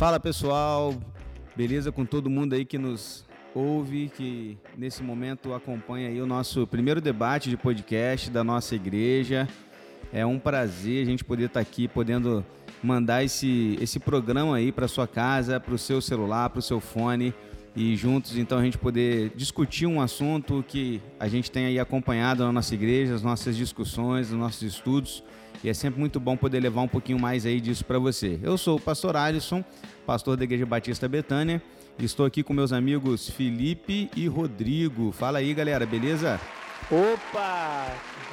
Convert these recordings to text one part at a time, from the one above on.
Fala pessoal, beleza com todo mundo aí que nos ouve, que nesse momento acompanha aí o nosso primeiro debate de podcast da nossa igreja. É um prazer a gente poder estar aqui, podendo mandar esse, esse programa aí para sua casa, para o seu celular, para o seu fone e juntos então a gente poder discutir um assunto que a gente tem aí acompanhado na nossa igreja, as nossas discussões, os nossos estudos. E é sempre muito bom poder levar um pouquinho mais aí disso para você. Eu sou o pastor Alisson, pastor da Igreja Batista Betânia, e estou aqui com meus amigos Felipe e Rodrigo. Fala aí, galera, beleza? Opa!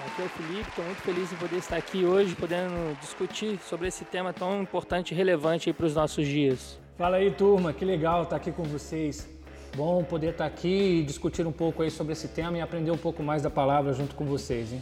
Aqui é o Felipe, estou muito feliz em poder estar aqui hoje, podendo discutir sobre esse tema tão importante e relevante para os nossos dias. Fala aí, turma, que legal estar aqui com vocês. Bom poder estar aqui e discutir um pouco aí sobre esse tema e aprender um pouco mais da palavra junto com vocês, hein?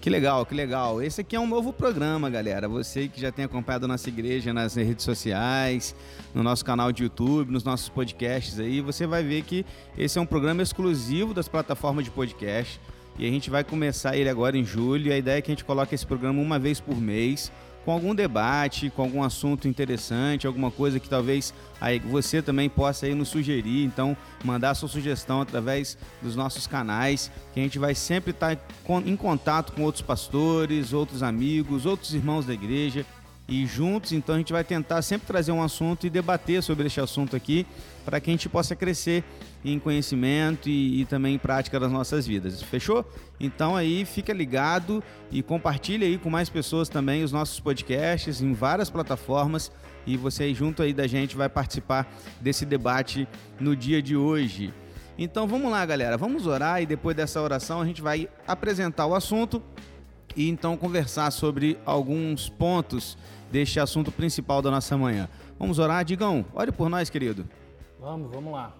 Que legal, que legal. Esse aqui é um novo programa, galera. Você que já tem acompanhado a nossa igreja nas redes sociais, no nosso canal de YouTube, nos nossos podcasts aí, você vai ver que esse é um programa exclusivo das plataformas de podcast. E a gente vai começar ele agora em julho. A ideia é que a gente coloque esse programa uma vez por mês com algum debate, com algum assunto interessante, alguma coisa que talvez aí você também possa aí nos sugerir. Então, mandar sua sugestão através dos nossos canais, que a gente vai sempre estar em contato com outros pastores, outros amigos, outros irmãos da igreja e juntos, então a gente vai tentar sempre trazer um assunto e debater sobre este assunto aqui, para que a gente possa crescer em conhecimento e, e, também em prática das nossas vidas. Fechou? Então aí fica ligado e compartilhe aí com mais pessoas também os nossos podcasts em várias plataformas e você aí junto aí da gente vai participar desse debate no dia de hoje. Então vamos lá, galera, vamos orar e depois dessa oração a gente vai apresentar o assunto e então conversar sobre alguns pontos deste assunto principal da nossa manhã. Vamos orar? Digão, ore por nós, querido. Vamos, vamos lá.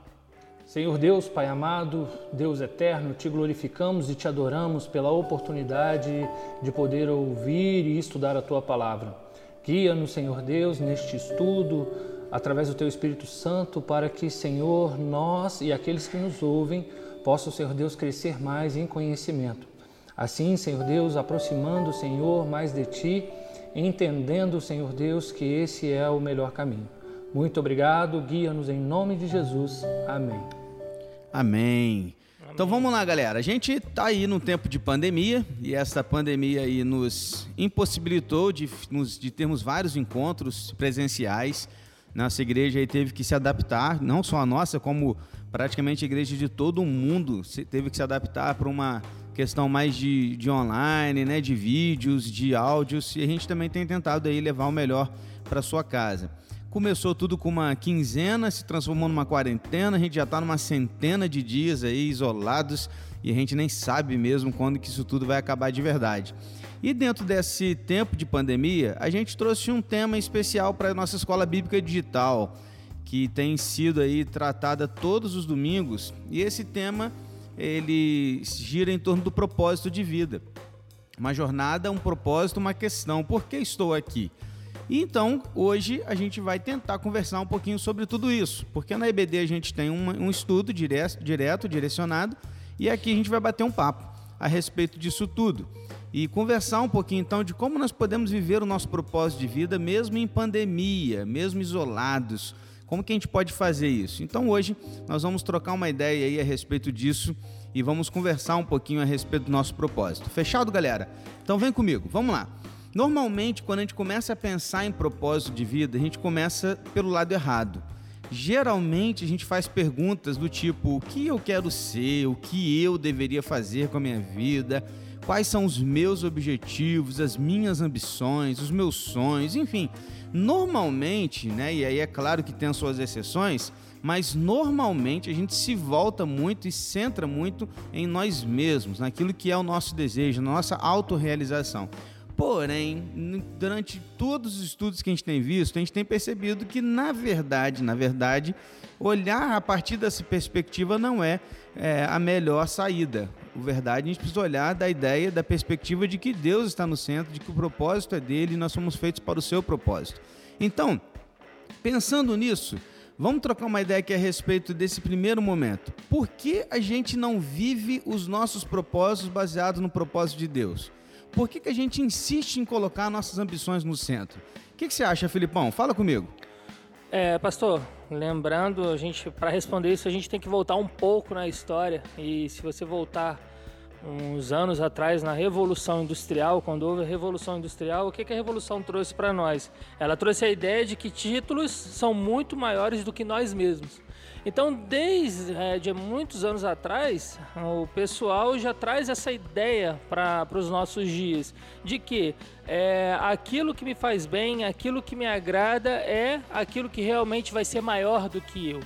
Senhor Deus, Pai amado, Deus eterno, te glorificamos e te adoramos pela oportunidade de poder ouvir e estudar a tua palavra. Guia-nos, Senhor Deus, neste estudo, através do teu Espírito Santo, para que, Senhor, nós e aqueles que nos ouvem possam, Senhor Deus, crescer mais em conhecimento. Assim, Senhor Deus, aproximando, Senhor, mais de ti entendendo, Senhor Deus, que esse é o melhor caminho. Muito obrigado, guia-nos em nome de Jesus. Amém. Amém. Então vamos lá, galera. A gente está aí num tempo de pandemia e essa pandemia aí nos impossibilitou de, de termos vários encontros presenciais. Nossa igreja aí teve que se adaptar, não só a nossa, como praticamente a igreja de todo o mundo teve que se adaptar para uma questão mais de, de online, né, de vídeos, de áudios, e a gente também tem tentado aí levar o melhor para sua casa. Começou tudo com uma quinzena, se transformou numa quarentena, a gente já está numa centena de dias aí isolados e a gente nem sabe mesmo quando que isso tudo vai acabar de verdade. E dentro desse tempo de pandemia, a gente trouxe um tema especial para a nossa escola bíblica digital, que tem sido aí tratada todos os domingos, e esse tema ele gira em torno do propósito de vida. Uma jornada, um propósito, uma questão. Por que estou aqui? E então, hoje a gente vai tentar conversar um pouquinho sobre tudo isso, porque na EBD a gente tem um, estudo direto, direto, direcionado, e aqui a gente vai bater um papo a respeito disso tudo. E conversar um pouquinho então de como nós podemos viver o nosso propósito de vida, mesmo em pandemia, mesmo isolados, como que a gente pode fazer isso? Então hoje nós vamos trocar uma ideia aí a respeito disso e vamos conversar um pouquinho a respeito do nosso propósito. Fechado, galera? Então vem comigo, vamos lá. Normalmente, quando a gente começa a pensar em propósito de vida, a gente começa pelo lado errado. Geralmente a gente faz perguntas do tipo: o que eu quero ser, o que eu deveria fazer com a minha vida, quais são os meus objetivos, as minhas ambições, os meus sonhos, enfim. Normalmente, né, e aí é claro que tem as suas exceções, mas normalmente a gente se volta muito e centra muito em nós mesmos, naquilo que é o nosso desejo, na nossa autorrealização. Porém, durante todos os estudos que a gente tem visto, a gente tem percebido que, na verdade, na verdade, olhar a partir dessa perspectiva não é, é a melhor saída. O verdade, a gente precisa olhar da ideia, da perspectiva de que Deus está no centro, de que o propósito é dele e nós somos feitos para o seu propósito. Então, pensando nisso, vamos trocar uma ideia aqui a respeito desse primeiro momento. Por que a gente não vive os nossos propósitos baseados no propósito de Deus? Por que, que a gente insiste em colocar nossas ambições no centro? O que, que você acha, Filipão? Fala comigo. É, pastor, lembrando, a gente para responder isso a gente tem que voltar um pouco na história e se você voltar uns anos atrás na Revolução Industrial, quando houve a Revolução Industrial, o que, que a Revolução trouxe para nós? Ela trouxe a ideia de que títulos são muito maiores do que nós mesmos. Então, desde é, de muitos anos atrás, o pessoal já traz essa ideia para os nossos dias de que é, aquilo que me faz bem, aquilo que me agrada é aquilo que realmente vai ser maior do que eu.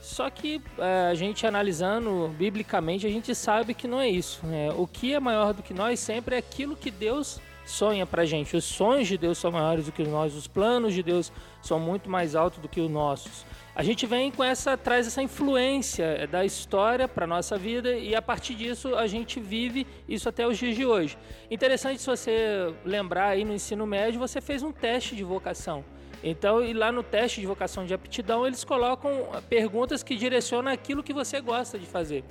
Só que é, a gente analisando biblicamente, a gente sabe que não é isso. Né? O que é maior do que nós sempre é aquilo que Deus sonha pra gente. Os sonhos de Deus são maiores do que nós, os planos de Deus são muito mais altos do que os nossos a gente vem com essa traz essa influência da história para nossa vida e a partir disso a gente vive isso até os dias de hoje. Interessante se você lembrar aí no ensino médio, você fez um teste de vocação. Então, e lá no teste de vocação de aptidão, eles colocam perguntas que direcionam aquilo que você gosta de fazer.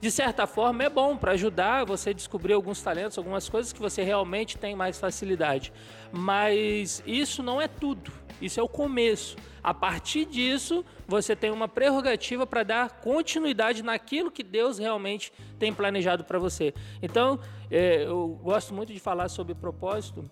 De certa forma, é bom para ajudar você a descobrir alguns talentos, algumas coisas que você realmente tem mais facilidade. Mas isso não é tudo. Isso é o começo. A partir disso, você tem uma prerrogativa para dar continuidade naquilo que Deus realmente tem planejado para você. Então, é, eu gosto muito de falar sobre propósito.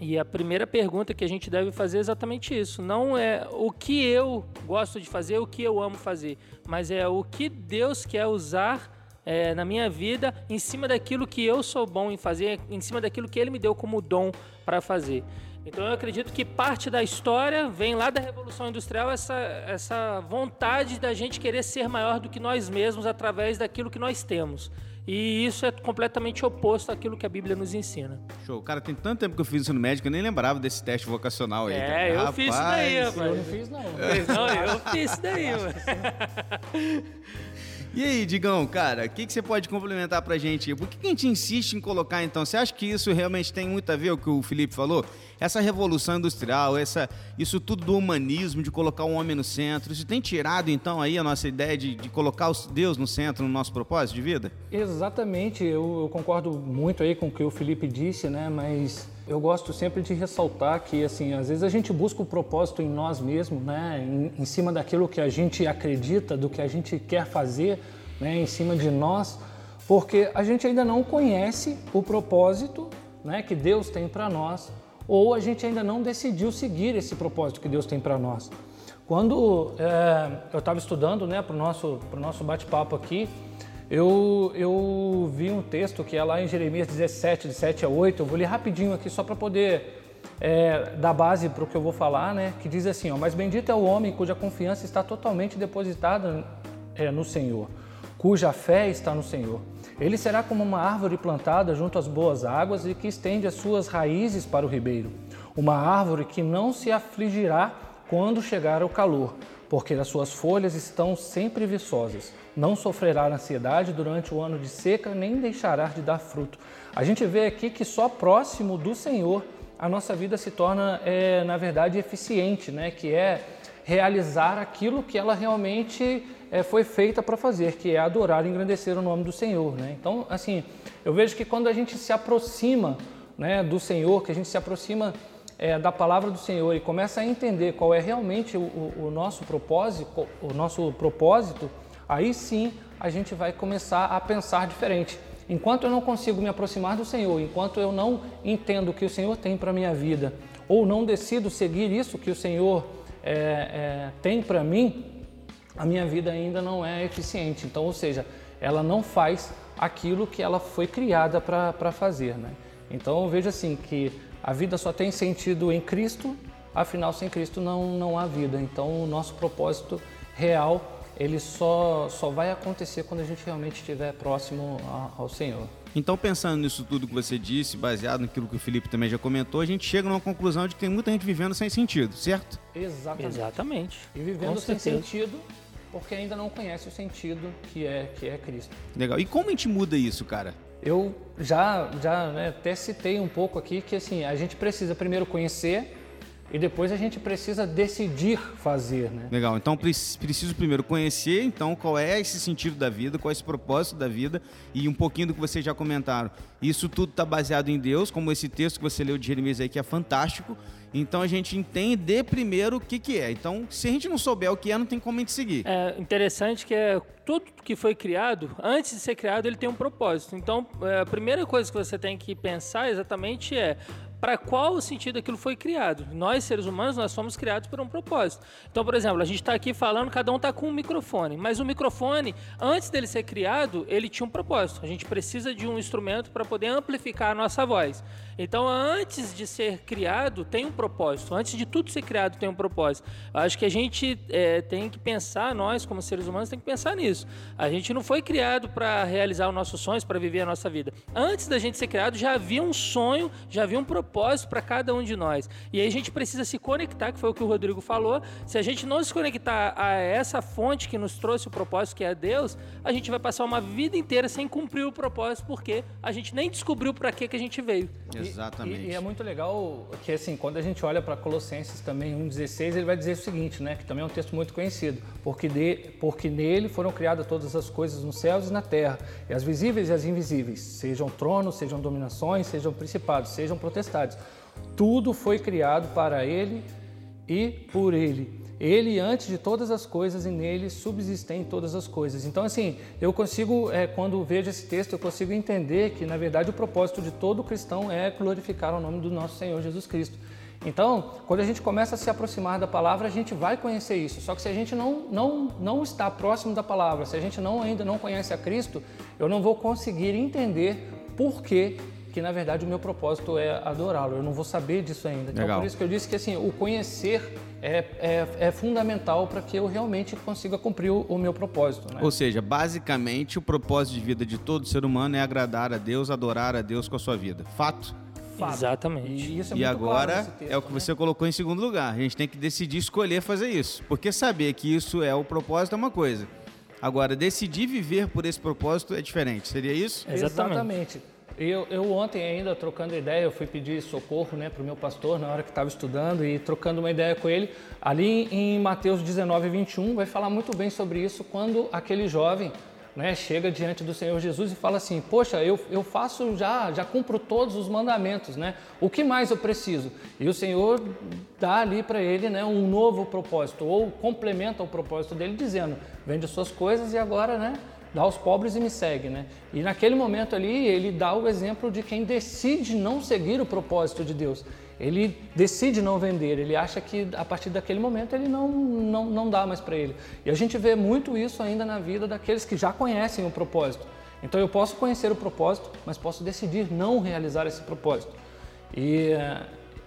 E a primeira pergunta que a gente deve fazer é exatamente isso. Não é o que eu gosto de fazer, o que eu amo fazer, mas é o que Deus quer usar é, na minha vida em cima daquilo que eu sou bom em fazer, em cima daquilo que Ele me deu como dom para fazer. Então eu acredito que parte da história vem lá da Revolução Industrial essa, essa vontade da gente querer ser maior do que nós mesmos através daquilo que nós temos. E isso é completamente oposto àquilo que a Bíblia nos ensina. Show. Cara, tem tanto tempo que eu fiz ensino médico, eu nem lembrava desse teste vocacional aí. É, cara. eu rapaz, fiz isso daí, rapaz. Eu não fiz, não. Não, eu fiz isso daí, mano. E aí, Digão, cara, o que, que você pode complementar pra gente? Por que, que a gente insiste em colocar, então? Você acha que isso realmente tem muito a ver com o que o Felipe falou? Essa revolução industrial, essa, isso tudo do humanismo, de colocar o homem no centro, isso tem tirado, então, aí a nossa ideia de, de colocar Deus no centro no nosso propósito de vida? Exatamente, eu, eu concordo muito aí com o que o Felipe disse, né? Mas eu gosto sempre de ressaltar que, assim, às vezes a gente busca o propósito em nós mesmos, né? Em, em, cima daquilo que a gente acredita, do que a gente quer fazer, né? Em cima de nós, porque a gente ainda não conhece o propósito, né? Que Deus tem para nós, ou a gente ainda não decidiu seguir esse propósito que Deus tem para nós. Quando é, eu estava estudando, né, para o nosso, nosso bate-papo aqui, eu, eu vi um texto que é lá em Jeremias 17, de 7 a 8. Eu vou ler rapidinho aqui só para poder é, dar base para o que eu vou falar, né? Que diz assim: ó, Mas bendito é o homem cuja confiança está totalmente depositada é, no Senhor, cuja fé está no Senhor. Ele será como uma árvore plantada junto às boas águas e que estende as suas raízes para o ribeiro. Uma árvore que não se afligirá quando chegar o calor, porque as suas folhas estão sempre viçosas. Não sofrerá ansiedade durante o ano de seca, nem deixará de dar fruto. A gente vê aqui que só próximo do Senhor a nossa vida se torna, é, na verdade, eficiente, né? que é realizar aquilo que ela realmente é, foi feita para fazer, que é adorar e engrandecer o nome do Senhor. Né? Então, assim, eu vejo que quando a gente se aproxima né, do Senhor, que a gente se aproxima é, da palavra do Senhor e começa a entender qual é realmente o, o, nosso propósito, o nosso propósito, aí sim a gente vai começar a pensar diferente. Enquanto eu não consigo me aproximar do Senhor, enquanto eu não entendo o que o Senhor tem para minha vida, ou não decido seguir isso que o Senhor é, é, tem para mim, a minha vida ainda não é eficiente. Então, ou seja, ela não faz aquilo que ela foi criada para fazer. Né? Então, veja assim que a vida só tem sentido em Cristo, afinal, sem Cristo não, não há vida. Então, o nosso propósito real ele só, só vai acontecer quando a gente realmente estiver próximo ao Senhor. Então, pensando nisso tudo que você disse, baseado naquilo que o Felipe também já comentou, a gente chega numa conclusão de que tem muita gente vivendo sem sentido, certo? Exatamente. Exatamente. E vivendo sem sentido porque ainda não conhece o sentido que é, que é Cristo. Legal. E como a gente muda isso, cara? Eu já, já né, até citei um pouco aqui que assim, a gente precisa primeiro conhecer e depois a gente precisa decidir fazer, né? Legal. Então preciso primeiro conhecer, então qual é esse sentido da vida, qual é esse propósito da vida e um pouquinho do que vocês já comentaram. Isso tudo está baseado em Deus, como esse texto que você leu de Jeremias aí que é fantástico. Então a gente entende primeiro o que, que é. Então, se a gente não souber o que é, não tem como a gente seguir. É interessante que é tudo que foi criado, antes de ser criado, ele tem um propósito. Então, é, a primeira coisa que você tem que pensar exatamente é para qual sentido aquilo foi criado. Nós, seres humanos, nós fomos criados por um propósito. Então, por exemplo, a gente está aqui falando, cada um está com um microfone, mas o microfone, antes dele ser criado, ele tinha um propósito. A gente precisa de um instrumento para poder amplificar a nossa voz. Então, antes de ser criado, tem um propósito. Antes de tudo ser criado, tem um propósito. Eu acho que a gente é, tem que pensar, nós, como seres humanos, tem que pensar nisso. A gente não foi criado para realizar os nossos sonhos, para viver a nossa vida. Antes da gente ser criado, já havia um sonho, já havia um propósito para cada um de nós. E aí a gente precisa se conectar, que foi o que o Rodrigo falou. Se a gente não se conectar a essa fonte que nos trouxe o propósito, que é Deus, a gente vai passar uma vida inteira sem cumprir o propósito, porque a gente nem descobriu para que, que a gente veio. Exatamente. E, e, é muito legal que, assim, quando a gente olha para Colossenses também 1,16, ele vai dizer o seguinte, né? Que também é um texto muito conhecido. Porque, de, porque nele foram criadas todas as coisas nos céus e na terra, e as visíveis e as invisíveis, sejam tronos, sejam dominações, sejam principados, sejam Tudo foi criado para ele e por ele. Ele, antes de todas as coisas, e nele subsistem todas as coisas. Então, assim, eu consigo, é, quando vejo esse texto, eu consigo entender que, na verdade, o propósito de todo cristão é glorificar o nome do nosso Senhor Jesus Cristo. Então, quando a gente começa a se aproximar da palavra, a gente vai conhecer isso. Só que se a gente não, não, não está próximo da palavra, se a gente não, ainda não conhece a Cristo, eu não vou conseguir entender por que que na verdade o meu propósito é adorá-lo. Eu não vou saber disso ainda. Então Legal. por isso que eu disse que assim o conhecer é, é, é fundamental para que eu realmente consiga cumprir o, o meu propósito. Né? Ou seja, basicamente o propósito de vida de todo ser humano é agradar a Deus, adorar a Deus com a sua vida. Fato. Fato. Exatamente. E, isso é e agora claro texto, é o que né? você colocou em segundo lugar. A gente tem que decidir escolher fazer isso, porque saber que isso é o propósito é uma coisa. Agora, decidir viver por esse propósito é diferente. Seria isso? Exatamente. Exatamente. Eu, eu, ontem ainda trocando ideia, eu fui pedir socorro né, para o meu pastor na hora que estava estudando e trocando uma ideia com ele. Ali em Mateus 19, 21, vai falar muito bem sobre isso quando aquele jovem né, chega diante do Senhor Jesus e fala assim: Poxa, eu, eu faço já, já cumpro todos os mandamentos, né? O que mais eu preciso? E o Senhor dá ali para ele né, um novo propósito, ou complementa o propósito dele, dizendo: Vende suas coisas e agora, né? Dá aos pobres e me segue, né? E naquele momento ali, ele dá o exemplo de quem decide não seguir o propósito de Deus. Ele decide não vender, ele acha que a partir daquele momento ele não, não, não dá mais para ele. E a gente vê muito isso ainda na vida daqueles que já conhecem o propósito. Então eu posso conhecer o propósito, mas posso decidir não realizar esse propósito. E,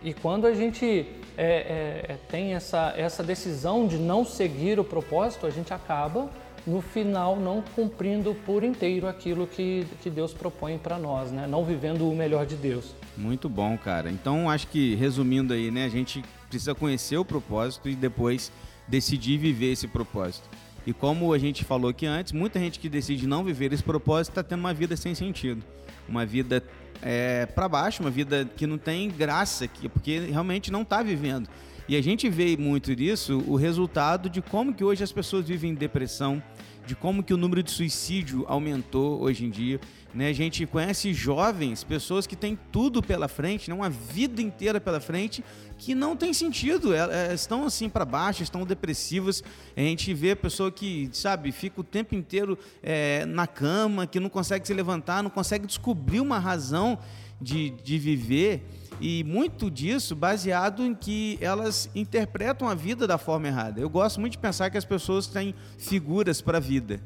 e quando a gente é, é, tem essa, essa decisão de não seguir o propósito, a gente acaba no final não cumprindo por inteiro aquilo que, que Deus propõe para nós, né? Não vivendo o melhor de Deus. Muito bom, cara. Então, acho que resumindo aí, né, a gente precisa conhecer o propósito e depois decidir viver esse propósito. E como a gente falou aqui antes, muita gente que decide não viver esse propósito está tendo uma vida sem sentido, uma vida é, para baixo, uma vida que não tem graça, porque realmente não está vivendo. E a gente vê muito disso, o resultado de como que hoje as pessoas vivem depressão, de como que o número de suicídio aumentou hoje em dia. Né? A gente conhece jovens, pessoas que têm tudo pela frente, né? uma vida inteira pela frente, que não tem sentido. Elas estão assim para baixo, estão depressivas. A gente vê a pessoa que, sabe, fica o tempo inteiro é, na cama, que não consegue se levantar, não consegue descobrir uma razão de, de viver e muito disso baseado em que elas interpretam a vida da forma errada. Eu gosto muito de pensar que as pessoas têm figuras para a vida.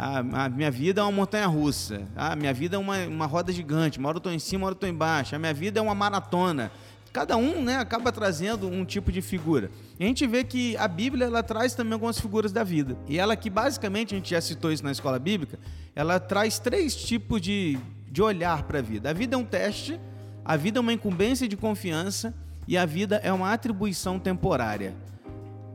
A, minha vida é uma montanha russa. A minha vida é uma, uma roda gigante. Uma hora eu estou em cima, uma hora eu estou embaixo. A minha vida é uma maratona. Cada um né, acaba trazendo um tipo de figura. E a gente vê que a Bíblia ela traz também algumas figuras da vida. E ela que basicamente, a gente já citou isso na escola bíblica, ela traz três tipos de, de olhar para a vida. A vida é um teste, a vida é uma incumbência de confiança e a vida é uma atribuição temporária.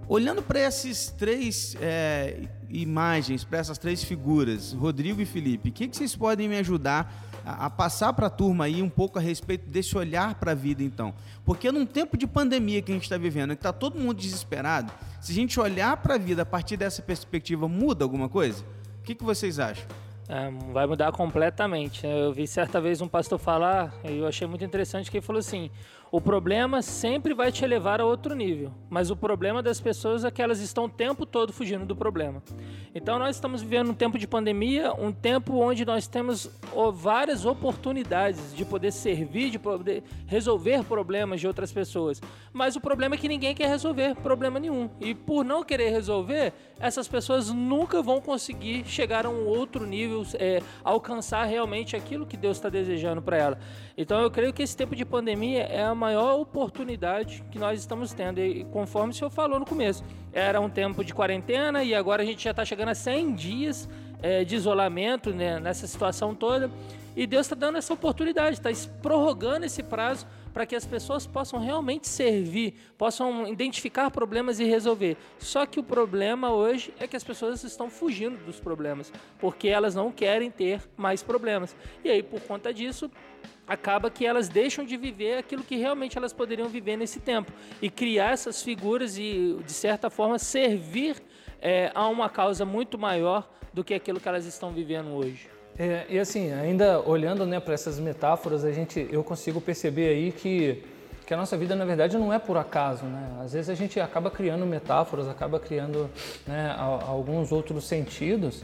Olhando para essas três é, imagens, para essas três figuras, Rodrigo e Felipe, o que, que vocês podem me ajudar a, a passar para a turma aí um pouco a respeito desse olhar para a vida, então. Porque num tempo de pandemia que a gente está vivendo, que está todo mundo desesperado, se a gente olhar para a vida a partir dessa perspectiva, muda alguma coisa? O que, que vocês acham? É, vai mudar completamente. Eu vi certa vez um pastor falar, e eu achei muito interessante, que ele falou assim: o problema sempre vai te levar a outro nível, mas o problema das pessoas é que elas estão o tempo todo fugindo do problema. Então nós estamos vivendo um tempo de pandemia, um tempo onde nós temos várias oportunidades de poder servir, de poder resolver problemas de outras pessoas. Mas o problema é que ninguém quer resolver problema nenhum. E por não querer resolver, essas pessoas nunca vão conseguir chegar a um outro nível, é, alcançar realmente aquilo que Deus está desejando para ela. Então eu creio que esse tempo de pandemia é uma maior oportunidade que nós estamos tendo. E conforme o senhor falou no começo, era um tempo de quarentena e agora a gente já está chegando a 100 dias é, de isolamento né, nessa situação toda. E Deus está dando essa oportunidade, está prorrogando esse prazo para que as pessoas possam realmente servir, possam identificar problemas e resolver. Só que o problema hoje é que as pessoas estão fugindo dos problemas, porque elas não querem ter mais problemas. E aí, por conta disso, acaba que elas deixam de viver aquilo que realmente elas poderiam viver nesse tempo e criar essas figuras e de certa forma servir é, a uma causa muito maior do que aquilo que elas estão vivendo hoje. É, e assim, ainda olhando né, para essas metáforas, a gente, eu consigo perceber aí que, que a nossa vida na verdade não é por acaso, né? Às vezes a gente acaba criando metáforas, acaba criando né, alguns outros sentidos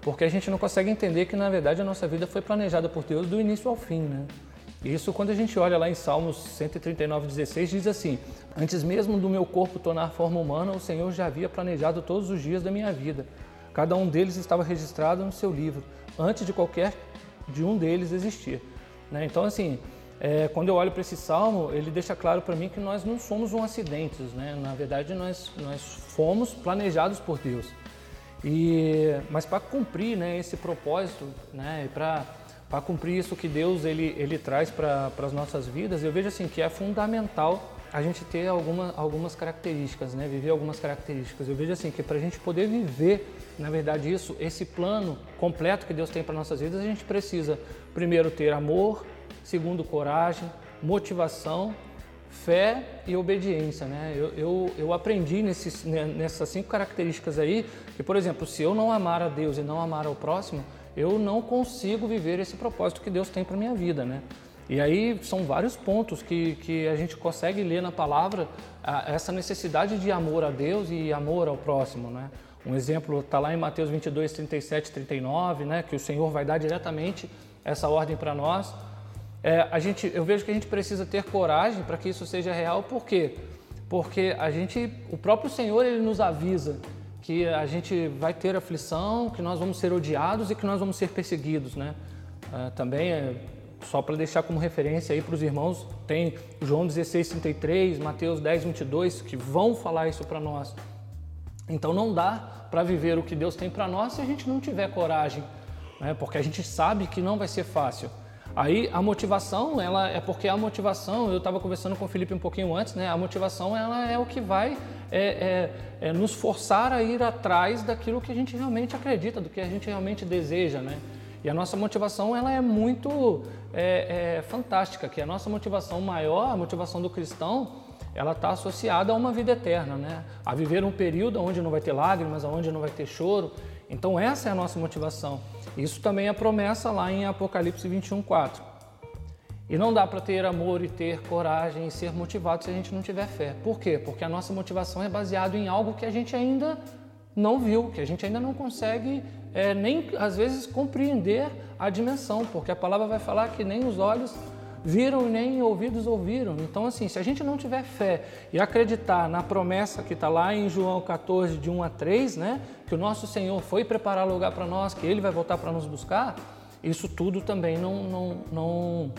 porque a gente não consegue entender que, na verdade, a nossa vida foi planejada por Deus do início ao fim, né? Isso quando a gente olha lá em Salmos 139, 16, diz assim: Antes mesmo do meu corpo tornar forma humana, o Senhor já havia planejado todos os dias da minha vida. Cada um deles estava registrado no seu livro, antes de qualquer de um deles existir. Né? Então, assim, é, quando eu olho para esse salmo, ele deixa claro para mim que nós não somos um acidente, né? Na verdade, nós, nós fomos planejados por Deus. E, mas para cumprir né, esse propósito, né, para cumprir isso que Deus ele, ele traz para as nossas vidas, eu vejo assim que é fundamental a gente ter alguma, algumas características, né? viver algumas características. Eu vejo assim que para a gente poder viver, na verdade, isso, esse plano completo que Deus tem para nossas vidas, a gente precisa primeiro ter amor, segundo coragem, motivação fé e obediência, né? Eu, eu, eu aprendi nesses, né, nessas cinco características aí que, por exemplo, se eu não amar a Deus e não amar ao próximo, eu não consigo viver esse propósito que Deus tem para minha vida, né? E aí são vários pontos que, que a gente consegue ler na palavra a, essa necessidade de amor a Deus e amor ao próximo, né? Um exemplo está lá em Mateus 22, 37 39, né? Que o Senhor vai dar diretamente essa ordem para nós. É, a gente, eu vejo que a gente precisa ter coragem para que isso seja real, por quê? Porque a gente, o próprio Senhor, ele nos avisa que a gente vai ter aflição, que nós vamos ser odiados e que nós vamos ser perseguidos, né? É, também, é, só para deixar como referência aí para os irmãos, tem João 16, 33, Mateus 10, 22, que vão falar isso para nós. Então não dá para viver o que Deus tem para nós se a gente não tiver coragem, né? porque a gente sabe que não vai ser fácil. Aí a motivação, ela é porque a motivação, eu estava conversando com o Felipe um pouquinho antes, né? A motivação ela é o que vai é, é, é nos forçar a ir atrás daquilo que a gente realmente acredita, do que a gente realmente deseja, né? E a nossa motivação ela é muito é, é fantástica, que a nossa motivação maior, a motivação do cristão, ela está associada a uma vida eterna, né? A viver um período onde não vai ter lágrimas, onde não vai ter choro. Então essa é a nossa motivação. Isso também é promessa lá em Apocalipse 21, 4. E não dá para ter amor e ter coragem e ser motivado se a gente não tiver fé. Por quê? Porque a nossa motivação é baseada em algo que a gente ainda não viu, que a gente ainda não consegue é, nem às vezes compreender a dimensão, porque a palavra vai falar que nem os olhos viram e nem ouvidos ouviram. Então, assim, se a gente não tiver fé e acreditar na promessa que está lá em João 14, de 1 a 3, né, que o nosso Senhor foi preparar lugar para nós, que Ele vai voltar para nos buscar, isso tudo também não, não, não,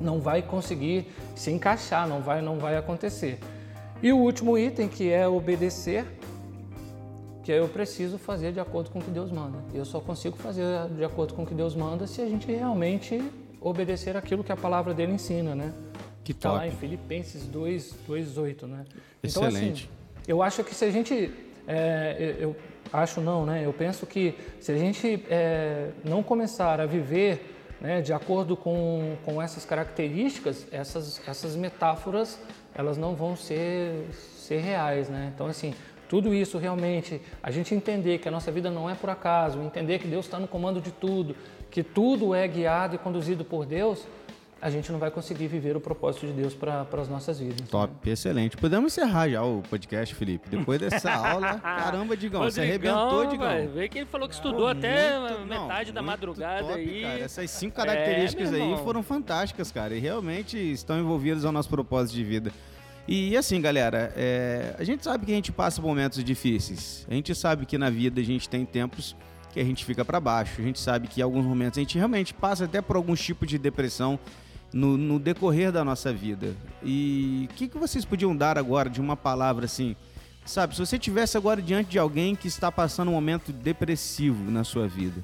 não vai conseguir se encaixar, não vai, não vai acontecer. E o último item, que é obedecer, que eu preciso fazer de acordo com o que Deus manda. Eu só consigo fazer de acordo com o que Deus manda se a gente realmente obedecer aquilo que a palavra dele ensina, né? Que está lá em Filipenses 2, 2 8, né? Excelente. Então, assim, eu acho que se a gente, é, eu, acho não, né? Eu penso que se a gente é, não começar a viver né, de acordo com, com essas características, essas, essas metáforas elas não vão ser, ser reais. Né? Então, assim, tudo isso realmente, a gente entender que a nossa vida não é por acaso, entender que Deus está no comando de tudo, que tudo é guiado e conduzido por Deus, a gente não vai conseguir viver o propósito de Deus para as nossas vidas. Top, né? excelente. Podemos encerrar já o podcast, Felipe. Depois dessa aula, caramba, Digão, você arrebentou, Digão. Vê que ele falou que estudou Pô, até muito, metade não, da madrugada top, aí. Cara. Essas cinco características é, aí foram fantásticas, cara, e realmente estão envolvidas ao nosso propósito de vida. E assim, galera, é, a gente sabe que a gente passa momentos difíceis. A gente sabe que na vida a gente tem tempos que a gente fica para baixo. A gente sabe que em alguns momentos a gente realmente passa até por alguns tipos de depressão no, no decorrer da nossa vida. E o que, que vocês podiam dar agora de uma palavra assim? Sabe, se você tivesse agora diante de alguém que está passando um momento depressivo na sua vida,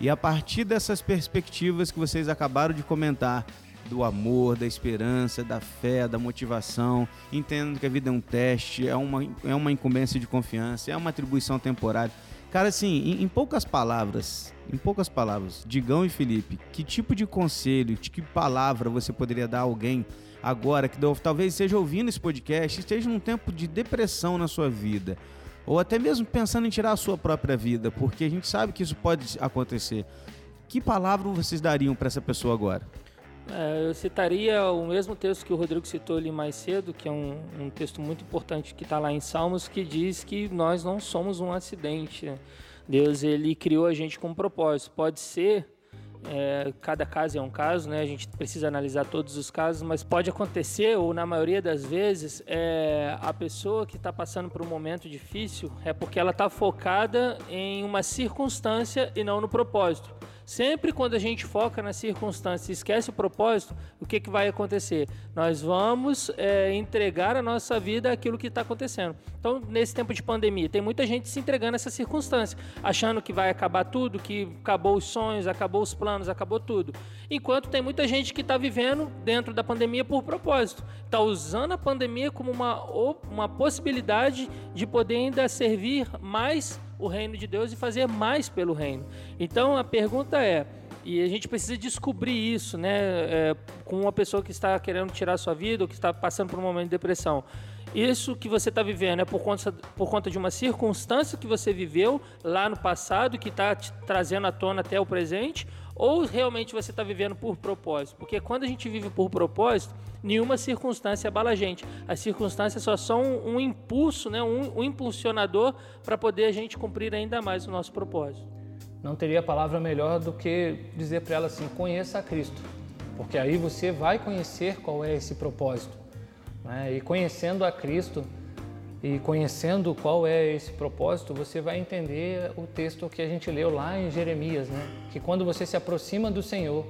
e a partir dessas perspectivas que vocês acabaram de comentar, do amor, da esperança, da fé, da motivação, entendendo que a vida é um teste, é uma, é uma incumbência de confiança, é uma atribuição temporária. Cara, assim, em, em, poucas palavras, em poucas palavras, Digão e Felipe, que tipo de conselho, de que palavra você poderia dar a alguém agora que talvez esteja ouvindo esse podcast, esteja num tempo de depressão na sua vida, ou até mesmo pensando em tirar a sua própria vida, porque a gente sabe que isso pode acontecer. Que palavra vocês dariam para essa pessoa agora? É, eu citaria o mesmo texto que o Rodrigo citou ali mais cedo, que é um, um texto muito importante que está lá em Salmos, que diz que nós não somos um acidente. Né? Deus ele criou a gente com um propósito. Pode ser é, cada caso é um caso, né? A gente precisa analisar todos os casos, mas pode acontecer, ou na maioria das vezes, é, a pessoa que está passando por um momento difícil é porque ela está focada em uma circunstância e não no propósito. Sempre quando a gente foca na circunstância e esquece o propósito, o que, que vai acontecer? Nós vamos é, entregar a nossa vida àquilo que está acontecendo. Então, nesse tempo de pandemia, tem muita gente se entregando a essa circunstância, achando que vai acabar tudo, que acabou os sonhos, acabou os planos, acabou tudo. Enquanto tem muita gente que está vivendo dentro da pandemia por propósito, está usando a pandemia como uma, uma possibilidade de poder ainda servir mais o reino de Deus e fazer mais pelo reino. Então a pergunta é, e a gente precisa descobrir isso, né, é, com uma pessoa que está querendo tirar sua vida ou que está passando por um momento de depressão. Isso que você está vivendo é por conta, por conta de uma circunstância que você viveu lá no passado que está trazendo à tona até o presente, ou realmente você está vivendo por propósito? Porque quando a gente vive por propósito, nenhuma circunstância abala a gente. As circunstâncias só são um, um impulso, né? um, um impulsionador para poder a gente cumprir ainda mais o nosso propósito. Não teria palavra melhor do que dizer para ela assim: conheça a Cristo, porque aí você vai conhecer qual é esse propósito. Né? E conhecendo a Cristo, e conhecendo qual é esse propósito, você vai entender o texto que a gente leu lá em Jeremias, né? Que quando você se aproxima do Senhor,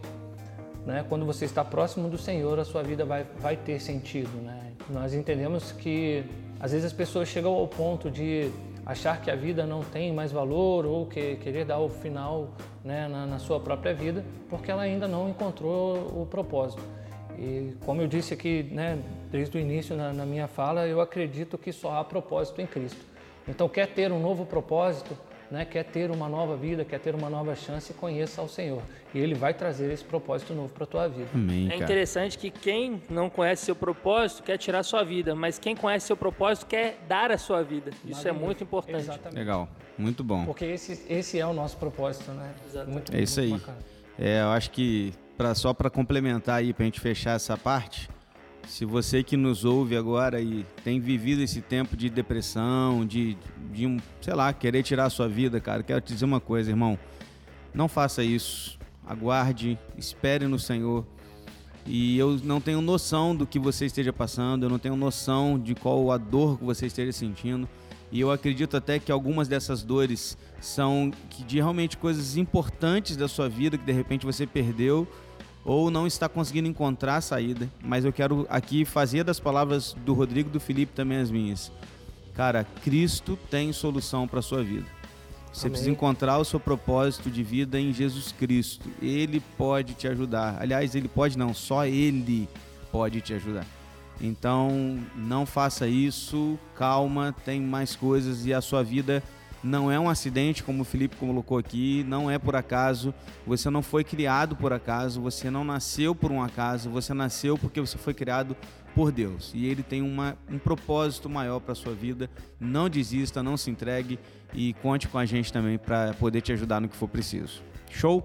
né? Quando você está próximo do Senhor, a sua vida vai, vai ter sentido, né? Nós entendemos que às vezes as pessoas chegam ao ponto de achar que a vida não tem mais valor ou que querer dar o final né, na, na sua própria vida, porque ela ainda não encontrou o propósito. E como eu disse aqui, né, desde o início na, na, minha fala, eu acredito que só há propósito em Cristo. Então, quer ter um novo propósito, né, quer ter uma nova vida, quer ter uma nova chance, conheça ao Senhor. E Ele vai trazer esse propósito novo para a tua vida. Amém, é interessante que quem não conhece seu propósito quer tirar sua vida, mas quem conhece seu propósito quer dar a sua vida. Isso é muito importante. Exatamente. Legal, muito bom. Porque esse, esse é o nosso propósito, né? Exatamente. Muito, é isso aí. É, eu acho que pra, só para complementar aí, para a gente fechar essa parte, se você que nos ouve agora e tem vivido esse tempo de depressão, de, de um, sei lá, querer tirar a sua vida, cara, quero te dizer uma coisa, irmão. Não faça isso. Aguarde, espere no Senhor. E eu não tenho noção do que você esteja passando, eu não tenho noção de qual a dor que você esteja sentindo. E eu acredito até que algumas dessas dores são de realmente coisas importantes da sua vida que de repente você perdeu ou não está conseguindo encontrar a saída. Mas eu quero aqui fazer das palavras do Rodrigo do Felipe também as minhas. Cara, Cristo tem solução para sua vida. Você Amém. precisa encontrar o seu propósito de vida em Jesus Cristo. Ele pode te ajudar. Aliás, ele pode não, só ele pode te ajudar. Então, não faça isso, calma, tem mais coisas e a sua vida não é um acidente, como o Felipe colocou aqui, não é por acaso. Você não foi criado por acaso, você não nasceu por um acaso, você nasceu porque você foi criado por Deus. E Ele tem uma, um propósito maior para a sua vida. Não desista, não se entregue e conte com a gente também para poder te ajudar no que for preciso. Show?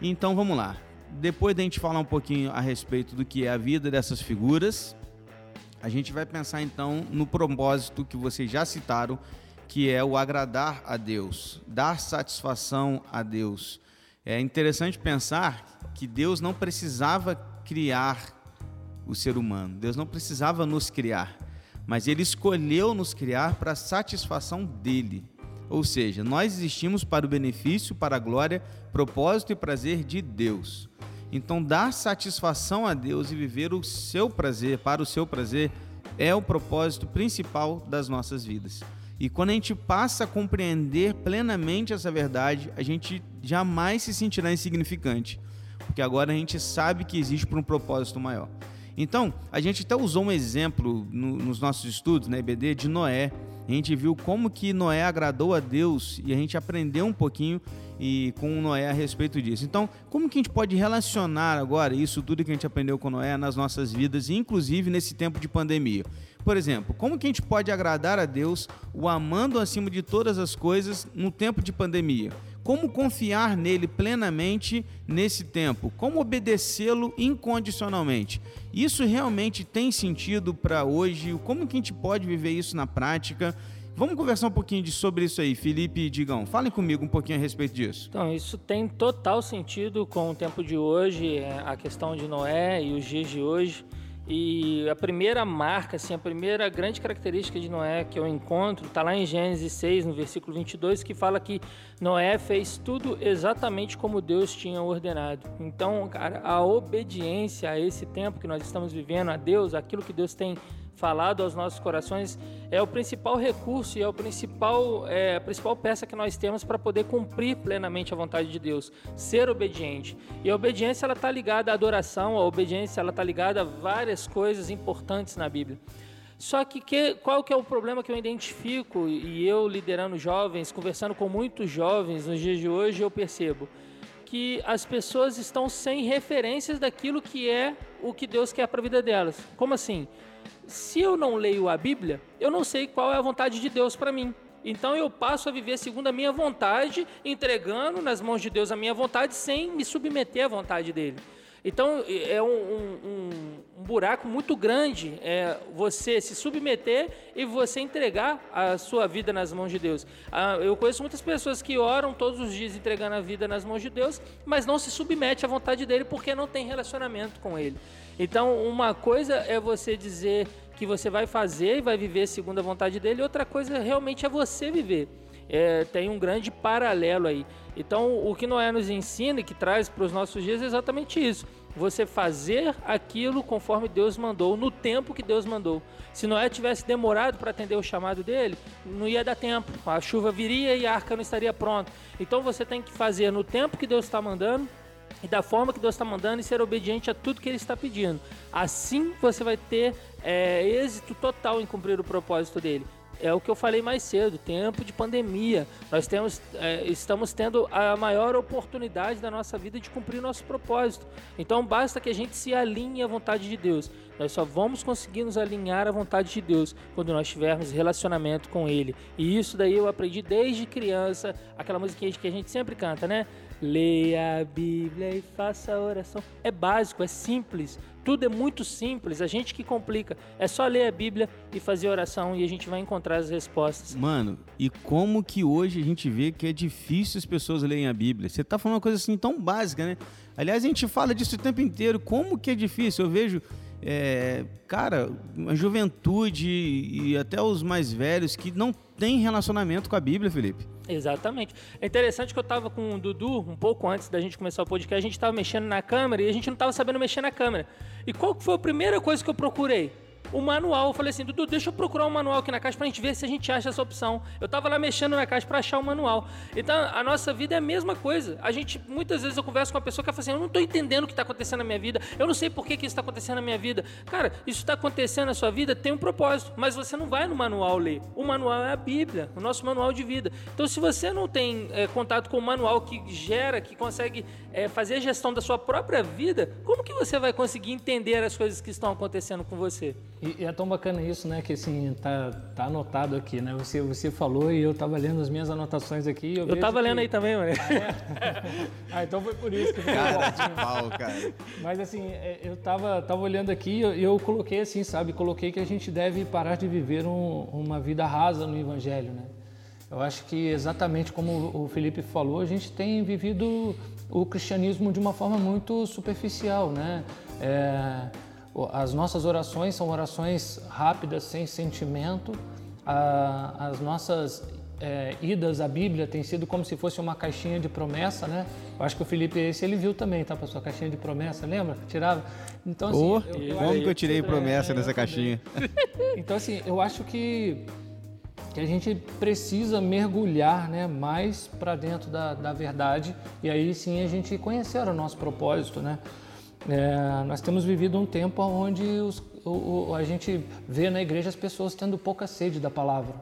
Então vamos lá. Depois da gente falar um pouquinho a respeito do que é a vida dessas figuras, a gente vai pensar então no propósito que vocês já citaram que é o agradar a Deus, dar satisfação a Deus. É interessante pensar que Deus não precisava criar o ser humano, Deus não precisava nos criar, mas Ele escolheu nos criar para a satisfação dele. Ou seja, nós existimos para o benefício, para a glória, propósito e prazer de Deus. Então, dar satisfação a Deus e viver o seu prazer, para o seu prazer, é o propósito principal das nossas vidas. E quando a gente passa a compreender plenamente essa verdade, a gente jamais se sentirá insignificante, porque agora a gente sabe que existe por um propósito maior. Então, a gente até usou um exemplo no, nos nossos estudos na EBD de Noé. A gente viu como que Noé agradou a Deus e a gente aprendeu um pouquinho e com Noé a respeito disso. Então, como que a gente pode relacionar agora isso tudo que a gente aprendeu com Noé nas nossas vidas, inclusive nesse tempo de pandemia? Por exemplo, como que a gente pode agradar a Deus, o amando acima de todas as coisas no tempo de pandemia? Como confiar nele plenamente nesse tempo? Como obedecê-lo incondicionalmente? Isso realmente tem sentido para hoje? Como que a gente pode viver isso na prática? Vamos conversar um pouquinho de, sobre isso aí, Felipe e Digão. Falem comigo um pouquinho a respeito disso. Então, isso tem total sentido com o tempo de hoje, é, a questão de Noé e os dias de hoje. E a primeira marca, assim, a primeira grande característica de Noé que eu encontro está lá em Gênesis 6, no versículo 22, que fala que Noé fez tudo exatamente como Deus tinha ordenado. Então, cara, a obediência a esse tempo que nós estamos vivendo, a Deus, aquilo que Deus tem falado aos nossos corações é o principal recurso e é, o principal, é a principal peça que nós temos para poder cumprir plenamente a vontade de Deus, ser obediente. E a obediência ela está ligada à adoração, a obediência ela está ligada a várias coisas importantes na Bíblia. Só que, que qual que é o problema que eu identifico e eu liderando jovens, conversando com muitos jovens nos dias de hoje, eu percebo que as pessoas estão sem referências daquilo que é o que Deus quer para a vida delas. Como assim? Se eu não leio a Bíblia, eu não sei qual é a vontade de Deus para mim. Então eu passo a viver segundo a minha vontade, entregando nas mãos de Deus a minha vontade, sem me submeter à vontade dele. Então é um, um, um, buraco muito grande é, você se submeter e você entregar a sua vida nas mãos de Deus. Ah, eu conheço muitas pessoas que oram todos os dias entregando a vida nas mãos de Deus, mas não se submete à vontade dele porque não tem relacionamento com ele. Então, uma coisa é você dizer que você vai fazer e vai viver segundo a vontade dele, outra coisa realmente é você viver. É, tem um grande paralelo aí. Então, o que Noé nos ensina e que traz para os nossos dias é exatamente isso. Você fazer aquilo conforme Deus mandou, no tempo que Deus mandou. Se Noé tivesse demorado para atender o chamado dele, não ia dar tempo. A chuva viria e a arca não estaria pronta. Então, você tem que fazer no tempo que Deus está mandando, e da forma que Deus está mandando e ser obediente a tudo que Ele está pedindo. Assim você vai ter é, êxito total em cumprir o propósito dele. É o que eu falei mais cedo, tempo de pandemia. Nós temos, é, estamos tendo a maior oportunidade da nossa vida de cumprir nosso propósito. Então basta que a gente se alinhe à vontade de Deus. Nós só vamos conseguir nos alinhar à vontade de Deus quando nós tivermos relacionamento com Ele. E isso daí eu aprendi desde criança, aquela musiquinha que a gente sempre canta, né? Leia a Bíblia e faça a oração. É básico, é simples. Tudo é muito simples. A gente que complica. É só ler a Bíblia e fazer oração e a gente vai encontrar as respostas. Mano, e como que hoje a gente vê que é difícil as pessoas lerem a Bíblia? Você tá falando uma coisa assim tão básica, né? Aliás, a gente fala disso o tempo inteiro. Como que é difícil? Eu vejo é, cara, a juventude e até os mais velhos que não tem relacionamento com a Bíblia, Felipe. Exatamente. É interessante que eu estava com o Dudu, um pouco antes da gente começar o podcast, a gente estava mexendo na câmera e a gente não estava sabendo mexer na câmera. E qual foi a primeira coisa que eu procurei? O manual. Eu falei assim, Dudu, deixa eu procurar um manual aqui na caixa pra gente ver se a gente acha essa opção. Eu tava lá mexendo na caixa para achar o manual. Então, a nossa vida é a mesma coisa. A gente, muitas vezes eu converso com uma pessoa que fala assim, eu não tô entendendo o que está acontecendo na minha vida, eu não sei por que, que isso está acontecendo na minha vida. Cara, isso está acontecendo na sua vida, tem um propósito, mas você não vai no manual ler. O manual é a Bíblia, o nosso manual de vida. Então, se você não tem é, contato com o manual que gera, que consegue é, fazer a gestão da sua própria vida, como que você vai conseguir entender as coisas que estão acontecendo com você? E, e é tão bacana isso, né? Que assim, tá, tá anotado aqui, né? Você, você falou e eu estava lendo as minhas anotações aqui. Eu, estava que... lendo aí também, mano. Ah, é? ah, então foi por isso que cara, de pau, cara. Mas assim, é, eu tava, tava olhando aqui e eu, eu, coloquei assim, sabe? Coloquei que a gente deve parar de viver um, uma vida rasa no Evangelho, né? Eu acho que exatamente como o Felipe falou, a gente tem vivido o cristianismo de uma forma muito superficial, né? É, as nossas orações são orações rápidas, sem sentimento. as nossas é, idas à Bíblia têm sido como se fosse uma caixinha de promessa, né? Eu acho que o Felipe, esse ele viu também, tá, sua Caixinha de promessa, lembra? Tirava. Então, assim, oh, eu, eu, como que eu tirei promessa é, nessa caixinha? Então, assim, eu acho que, que a gente precisa mergulhar né, mais para dentro da, da verdade e aí sim a gente conhecer o nosso propósito, né? É, nós temos vivido um tempo onde os, o, o, a gente vê na igreja as pessoas tendo pouca sede da palavra.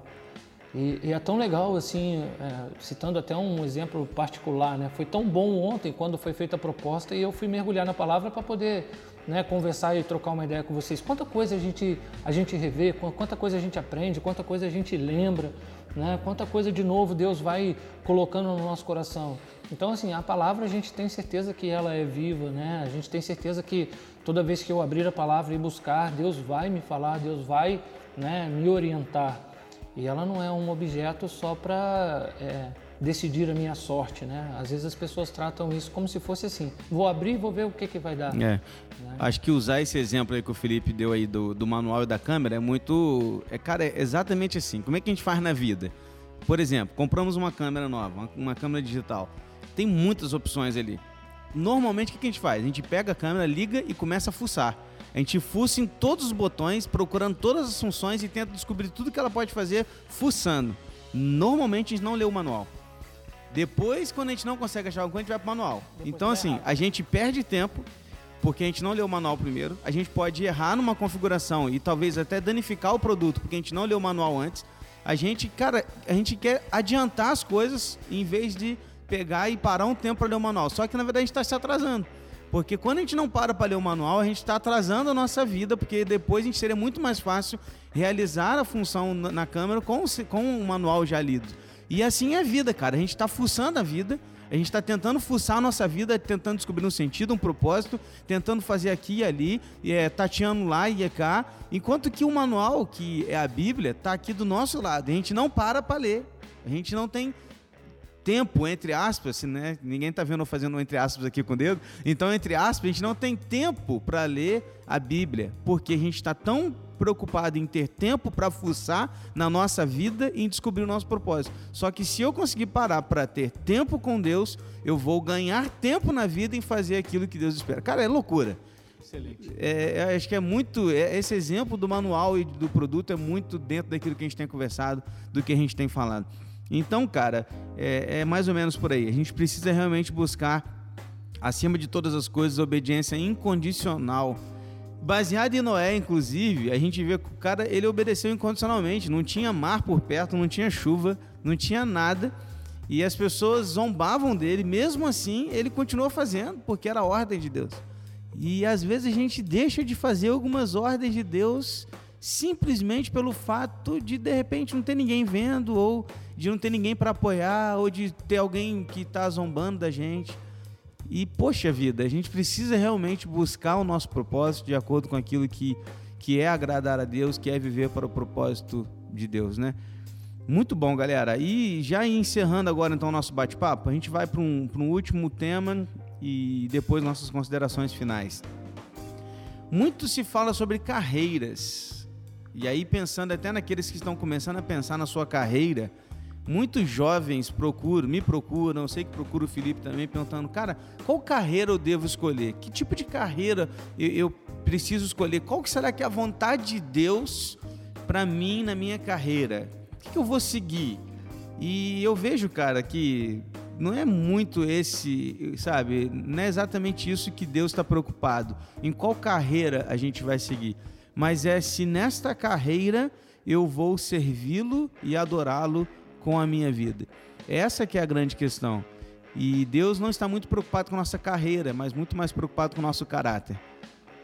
E, e é tão legal, assim, é, citando até um exemplo particular, né? Foi tão bom ontem quando foi feita a proposta e eu fui mergulhar na palavra para poder né, conversar e trocar uma ideia com vocês. Quanta coisa a gente, a gente revê, quanta coisa a gente aprende, quanta coisa a gente lembra, né? Quanta coisa de novo Deus vai colocando no nosso coração. Então, assim, a palavra a gente tem certeza que ela é viva, né? A gente tem certeza que toda vez que eu abrir a palavra e buscar, Deus vai me falar, Deus vai né, me orientar. E ela não é um objeto só para é, decidir a minha sorte, né? Às vezes as pessoas tratam isso como se fosse assim: vou abrir e vou ver o que, que vai dar. É. Né? Acho que usar esse exemplo aí que o Felipe deu aí do, do manual e da câmera é muito. É, cara, é exatamente assim. Como é que a gente faz na vida? Por exemplo, compramos uma câmera nova, uma, uma câmera digital tem muitas opções ali. Normalmente o que a gente faz? A gente pega a câmera, liga e começa a fuçar. A gente fuça em todos os botões, procurando todas as funções e tenta descobrir tudo que ela pode fazer fuçando. Normalmente a gente não lê o manual. Depois, quando a gente não consegue achar alguma coisa, a gente vai pro manual. Depois então, assim, errado. a gente perde tempo porque a gente não leu o manual primeiro. A gente pode errar numa configuração e talvez até danificar o produto porque a gente não leu o manual antes. A gente, cara, a gente quer adiantar as coisas em vez de pegar e parar um tempo para ler o manual. Só que na verdade a gente está se atrasando. Porque quando a gente não para para ler o manual, a gente está atrasando a nossa vida, porque depois a gente seria muito mais fácil realizar a função na câmera com, com o manual já lido. E assim é a vida, cara. A gente está fuçando a vida, a gente está tentando fuçar a nossa vida, tentando descobrir um sentido, um propósito, tentando fazer aqui e ali, é, tateando lá e cá, enquanto que o manual, que é a Bíblia, está aqui do nosso lado. A gente não para para ler. A gente não tem tempo, entre aspas, né? Ninguém está vendo eu fazendo entre aspas aqui com o dedo. Então, entre aspas, a gente não tem tempo para ler a Bíblia, porque a gente está tão preocupado em ter tempo para fuçar na nossa vida e em descobrir o nosso propósito. Só que se eu conseguir parar para ter tempo com Deus, eu vou ganhar tempo na vida em fazer aquilo que Deus espera. Cara, é loucura. Excelente. É, acho que é muito. É, esse exemplo do manual e do produto é muito dentro daquilo que a gente tem conversado, do que a gente tem falado. Então, cara, é, é mais ou menos por aí. A gente precisa realmente buscar, acima de todas as coisas, obediência incondicional. Baseado em Noé, inclusive, a gente vê que o cara ele obedeceu incondicionalmente. Não tinha mar por perto, não tinha chuva, não tinha nada. E as pessoas zombavam dele, mesmo assim, ele continuou fazendo, porque era a ordem de Deus. E às vezes a gente deixa de fazer algumas ordens de Deus simplesmente pelo fato de de repente não ter ninguém vendo ou de não ter ninguém para apoiar ou de ter alguém que está zombando da gente. E poxa vida, a gente precisa realmente buscar o nosso propósito de acordo com aquilo que, que é agradar a Deus, que é viver para o propósito de Deus, né? Muito bom, galera. E já encerrando agora então o nosso bate-papo, a gente vai para um, um último tema e depois nossas considerações finais. Muito se fala sobre carreiras. E aí, pensando até naqueles que estão começando a pensar na sua carreira, muitos jovens procuram, me procuram, eu sei que procura o Felipe também, perguntando, cara, qual carreira eu devo escolher? Que tipo de carreira eu, eu preciso escolher? Qual que será que é a vontade de Deus para mim na minha carreira? O que, que eu vou seguir? E eu vejo, cara, que não é muito esse, sabe? Não é exatamente isso que Deus está preocupado. Em qual carreira a gente vai seguir? Mas é se nesta carreira eu vou servi-lo e adorá-lo com a minha vida. Essa que é a grande questão. E Deus não está muito preocupado com a nossa carreira, mas muito mais preocupado com o nosso caráter.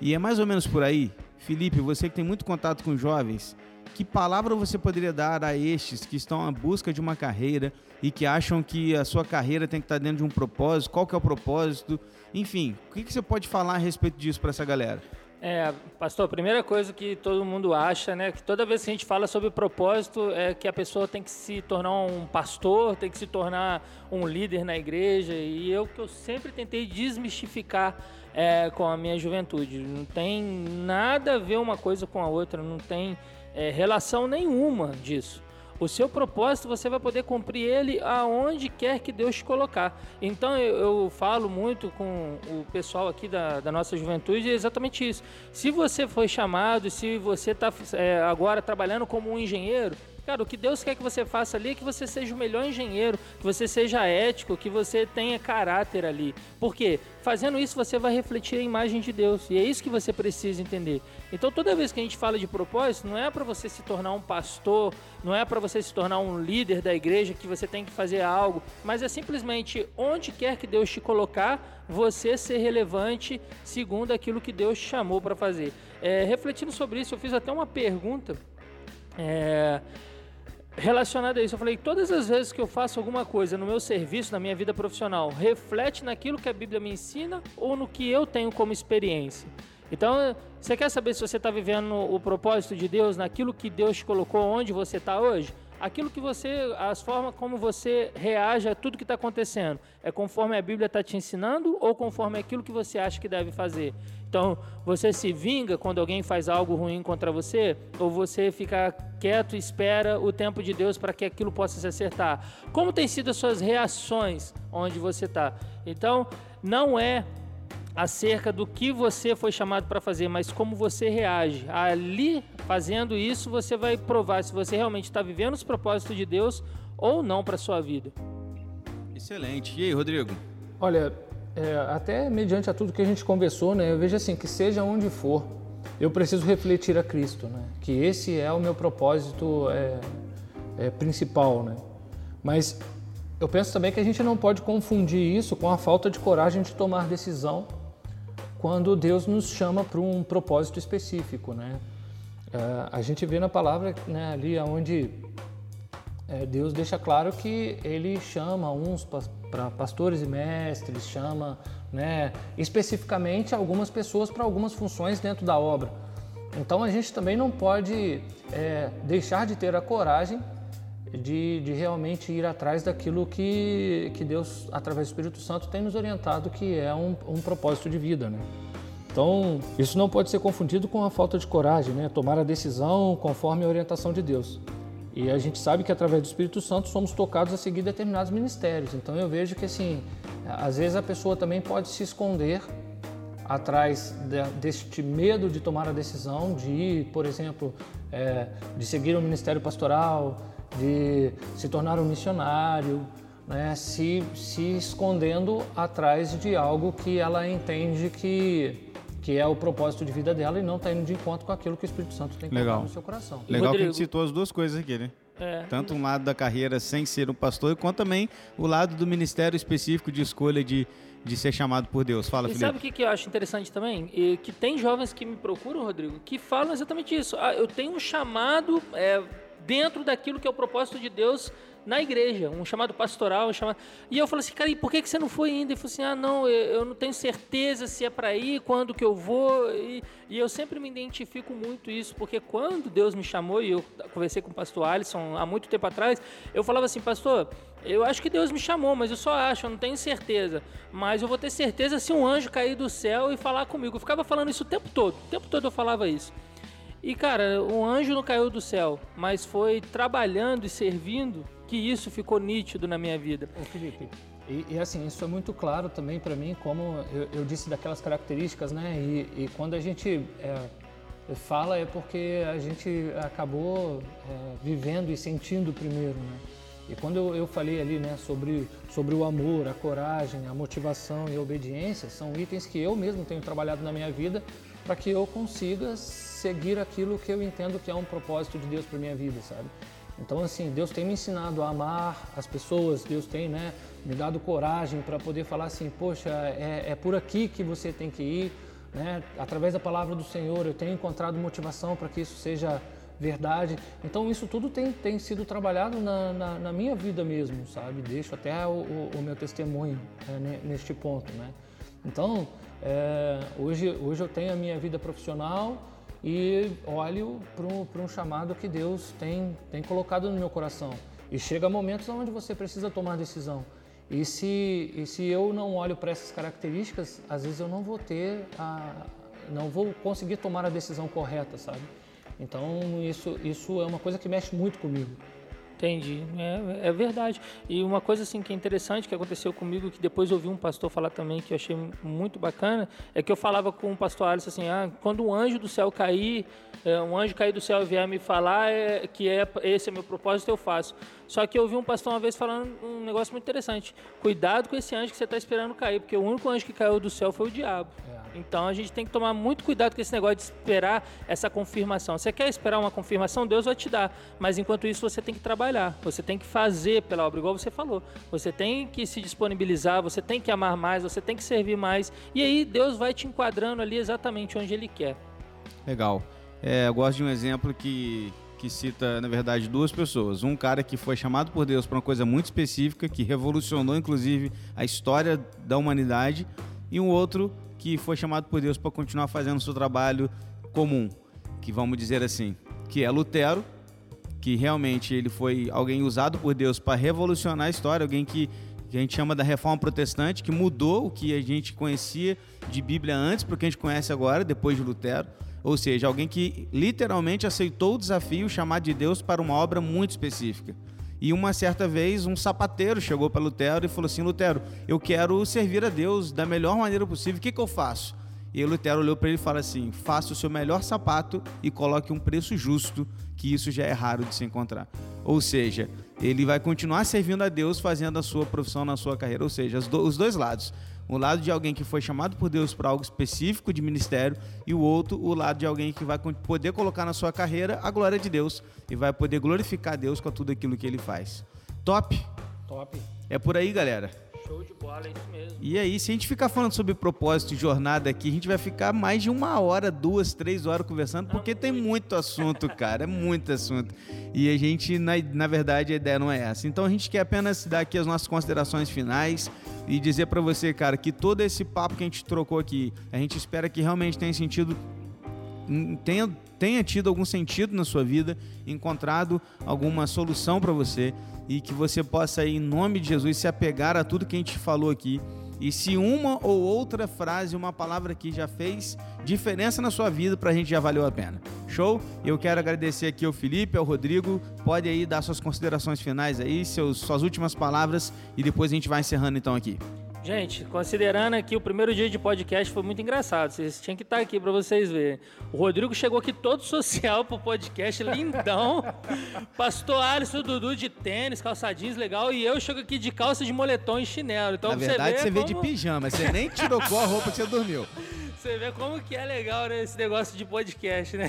E é mais ou menos por aí. Felipe, você que tem muito contato com jovens, que palavra você poderia dar a estes que estão à busca de uma carreira e que acham que a sua carreira tem que estar dentro de um propósito? Qual que é o propósito? Enfim, o que você pode falar a respeito disso para essa galera? É, pastor, a primeira coisa que todo mundo acha, né, que toda vez que a gente fala sobre propósito é que a pessoa tem que se tornar um pastor, tem que se tornar um líder na igreja, e eu que eu sempre tentei desmistificar é, com a minha juventude. Não tem nada a ver uma coisa com a outra, não tem é, relação nenhuma disso. O seu propósito você vai poder cumprir ele aonde quer que Deus te colocar. Então eu, eu falo muito com o pessoal aqui da, da, nossa juventude é exatamente isso. Se você foi chamado, se você está é, agora trabalhando como um engenheiro, Cara, o que Deus quer que você faça ali é que você seja o melhor engenheiro, que você seja ético, que você tenha caráter ali. Por quê? Fazendo isso, você vai refletir a imagem de Deus. E é isso que você precisa entender. Então, toda vez que a gente fala de propósito, não é para você se tornar um pastor, não é para você se tornar um líder da igreja que você tem que fazer algo, mas é simplesmente onde quer que Deus te colocar, você ser relevante segundo aquilo que Deus te chamou para fazer. É, refletindo sobre isso, eu fiz até uma pergunta. É, relacionado a isso, eu falei, todas as vezes que eu faço alguma coisa no meu serviço, na minha vida profissional, reflete naquilo que a Bíblia me ensina ou no que eu tenho como experiência? Então, você quer saber se você está vivendo o propósito de Deus, naquilo que Deus colocou, onde você está hoje? aquilo que você, as formas como você reage a tudo que está acontecendo, é conforme a Bíblia está te ensinando ou conforme aquilo que você acha que deve fazer? Então, você se vinga quando alguém faz algo ruim contra você? Ou você fica quieto e espera o tempo de Deus para que aquilo possa se acertar? Como tem sido as suas reações onde você está? Então, não é acerca do que você foi chamado para fazer, mas como você reage. Ali, fazendo isso, você vai provar se você realmente está vivendo os propósitos de Deus ou não para sua vida. Excelente. E aí, Rodrigo? Olha, é, até mediante a tudo que a gente conversou, né, eu vejo assim que seja onde for, eu preciso refletir a Cristo, né? Que esse é o meu propósito é, é, principal, né? Mas eu penso também que a gente não pode confundir isso com a falta de coragem de tomar decisão quando Deus nos chama para um propósito específico, né? É, a gente vê na palavra né, ali onde é, Deus deixa claro que Ele chama uns para pastores e mestres, chama né, especificamente algumas pessoas para algumas funções dentro da obra. Então a gente também não pode é, deixar de ter a coragem de, de realmente ir atrás daquilo que, que Deus, através do Espírito Santo, tem nos orientado que é um, um propósito de vida. Né? Então, isso não pode ser confundido com a falta de coragem, né? tomar a decisão conforme a orientação de Deus. E a gente sabe que através do Espírito Santo somos tocados a seguir determinados ministérios. Então eu vejo que assim, às vezes a pessoa também pode se esconder atrás de, deste medo de tomar a decisão de ir, por exemplo, é, de seguir o ministério pastoral, de se tornar um missionário, né, se, se escondendo atrás de algo que ela entende que, que é o propósito de vida dela e não está indo de encontro com aquilo que o Espírito Santo tem colocado no seu coração. Legal Rodrigo. que a gente citou as duas coisas aqui, né? É. Tanto um lado da carreira sem ser um pastor, quanto também o lado do ministério específico de escolha de, de ser chamado por Deus. Fala, e Felipe. sabe o que, que eu acho interessante também? E que tem jovens que me procuram, Rodrigo, que falam exatamente isso. Ah, eu tenho um chamado é, dentro daquilo que é o propósito de Deus na igreja, um chamado pastoral, um chamado... E eu falei assim, cara, e por que, que você não foi ainda? Ele falou assim, ah, não, eu não tenho certeza se é para ir, quando que eu vou. E, e, eu sempre me identifico muito isso, porque quando Deus me chamou, e eu conversei com o pastor Alisson há muito tempo atrás, eu falava assim, pastor, eu acho que Deus me chamou, mas eu só acho, eu não tenho certeza. Mas eu vou ter certeza se um anjo cair do céu e falar comigo. Eu ficava falando isso o tempo todo, o tempo todo eu falava isso. E cara, o anjo não caiu do céu, mas foi trabalhando e servindo que isso ficou nítido na minha vida. Ô Felipe, e, e assim, isso é muito claro também para mim, como eu, eu, disse daquelas características, né? E, e quando a gente é, fala é porque a gente acabou é, vivendo e sentindo primeiro, né? E quando eu, eu, falei ali né, sobre, sobre o amor, a coragem, a motivação e a obediência, são itens que eu mesmo tenho trabalhado na minha vida para que eu consiga seguir aquilo que eu entendo que é um propósito de Deus para minha vida, sabe? Então, assim, Deus tem me ensinado a amar as pessoas, Deus tem né, me dado coragem para poder falar assim: poxa, é, é por aqui que você tem que ir. Né? Através da palavra do Senhor, eu tenho encontrado motivação para que isso seja verdade. Então isso tudo tem, tem sido trabalhado na, na, na minha vida mesmo, sabe? Deixo até o, o, o meu testemunho é, neste ponto, né? Então, é, hoje, hoje eu tenho a minha vida profissional e olho para um chamado que Deus tem, tem colocado no meu coração. E chega momentos onde você precisa tomar decisão. E se, e se eu não olho para essas características, às vezes eu não vou ter a, não vou conseguir tomar a decisão correta, sabe? Então isso, isso é uma coisa que mexe muito comigo. Entendi, é, é, verdade. E uma coisa assim que é interessante que aconteceu comigo, que depois eu ouvi um pastor falar também, que eu achei muito bacana, é que eu falava com o pastor Alisson assim, ah, quando um anjo do céu cair, é, um anjo cair do céu e vier me falar é, que é, esse é meu propósito, eu faço. Só que eu ouvi um pastor uma vez falando um negócio muito interessante. Cuidado com esse anjo que você está esperando cair, porque o único anjo que caiu do céu foi o diabo. É. Então a gente tem que tomar muito cuidado com esse negócio de esperar essa confirmação. Você quer esperar uma confirmação, Deus vai te dar. Mas enquanto isso você tem que trabalhar, você tem que fazer pela obra, igual você falou. Você tem que se disponibilizar, você tem que amar mais, você tem que servir mais. E aí Deus vai te enquadrando ali exatamente onde Ele quer. Legal. É, eu gosto de um exemplo que, que cita, na verdade, duas pessoas. Um cara que foi chamado por Deus para uma coisa muito específica, que revolucionou, inclusive, a história da humanidade, e um outro que foi chamado por Deus para continuar fazendo o seu trabalho comum, que vamos dizer assim, que é Lutero, que realmente ele foi alguém usado por Deus para revolucionar a história, alguém que, que a gente chama da reforma protestante, que mudou o que a gente conhecia de Bíblia antes para o que a gente conhece agora, depois de Lutero. Ou seja, alguém que literalmente aceitou o desafio chamado de Deus para uma obra muito específica. E uma certa vez, um sapateiro chegou para Lutero e falou assim: Lutero, eu quero servir a Deus da melhor maneira possível, o que, que eu faço? E Lutero olhou para ele e falou assim: faça o seu melhor sapato e coloque um preço justo, que isso já é raro de se encontrar. Ou seja, ele vai continuar servindo a Deus fazendo a sua profissão na sua carreira. Ou seja, os dois lados o lado de alguém que foi chamado por Deus para algo específico de ministério e o outro, o lado de alguém que vai poder colocar na sua carreira a glória de Deus e vai poder glorificar Deus com tudo aquilo que ele faz. Top? Top. É por aí, galera. Show de bola, é isso mesmo. E aí, se a gente ficar falando sobre propósito e jornada aqui, a gente vai ficar mais de uma hora, duas, três horas conversando, porque tem muito assunto, cara, é muito assunto. E a gente, na, na verdade, a ideia não é essa. Então a gente quer apenas dar aqui as nossas considerações finais e dizer para você, cara, que todo esse papo que a gente trocou aqui, a gente espera que realmente tenha sentido tenha, tenha tido algum sentido na sua vida, encontrado alguma solução para você e que você possa, em nome de Jesus, se apegar a tudo que a gente falou aqui. E se uma ou outra frase, uma palavra que já fez diferença na sua vida, para a gente já valeu a pena. Show? Eu quero agradecer aqui ao Felipe, ao Rodrigo. Pode aí dar suas considerações finais aí, seus, suas últimas palavras e depois a gente vai encerrando então aqui. Gente, considerando aqui o primeiro dia de podcast foi muito engraçado. Vocês tinham que estar aqui para vocês verem. O Rodrigo chegou aqui todo social pro podcast, lindão. Pastor Alisson Dudu de tênis, calçadinhos legal. E eu chego aqui de calça de moletom e chinelo. Então, Na verdade, você, você como... vê de pijama. Você nem tirou a roupa que você dormiu. Você vê como que é legal né, esse negócio de podcast, né?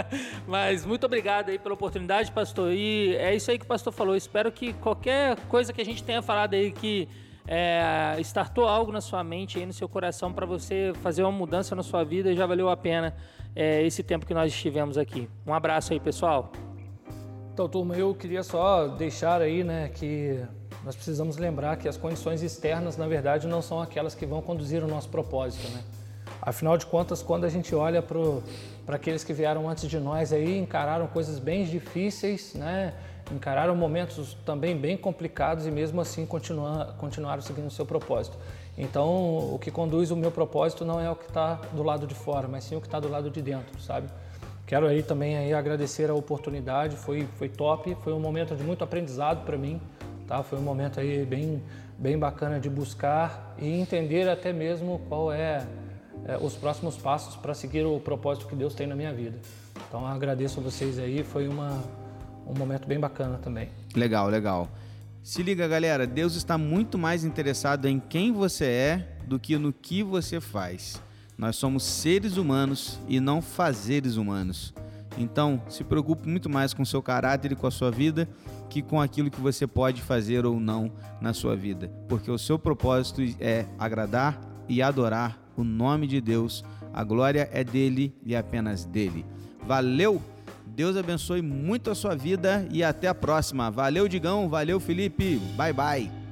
Mas muito obrigado aí pela oportunidade, pastor. E é isso aí que o pastor falou. Espero que qualquer coisa que a gente tenha falado aí que é, startou algo na sua mente, aí no seu coração, para você fazer uma mudança na sua vida, já valeu a pena é, esse tempo que nós estivemos aqui. Um abraço aí, pessoal. Então, turma, eu queria só deixar aí, né, que nós precisamos lembrar que as condições externas, na verdade, não são aquelas que vão conduzir o nosso propósito, né? Afinal de contas, quando a gente olha para aqueles que vieram antes de nós aí, encararam coisas bem difíceis, né? Encararam momentos também bem complicados e mesmo assim continuar, continuaram seguindo o seu propósito. Então, o que conduz o meu propósito não é o que está do lado de fora, mas sim o que está do lado de dentro, sabe? Quero aí também aí agradecer a oportunidade, foi, foi top, foi um momento de muito aprendizado para mim, tá? Foi um momento aí bem, bem bacana de buscar e entender até mesmo qual é, é os próximos passos para seguir o propósito que Deus tem na minha vida. Então agradeço a vocês aí, foi uma, um momento bem bacana também. Legal, legal. Se liga, galera, Deus está muito mais interessado em quem você é do que no que você faz. Nós somos seres humanos e não fazeres humanos. Então, se preocupe muito mais com seu caráter e com a sua vida que com aquilo que você pode fazer ou não na sua vida, porque o seu propósito é agradar e adorar o nome de Deus. A glória é dele e apenas dele. Valeu! Deus abençoe muito a sua vida e até a próxima. Valeu, Digão. Valeu, Felipe. Bye, bye.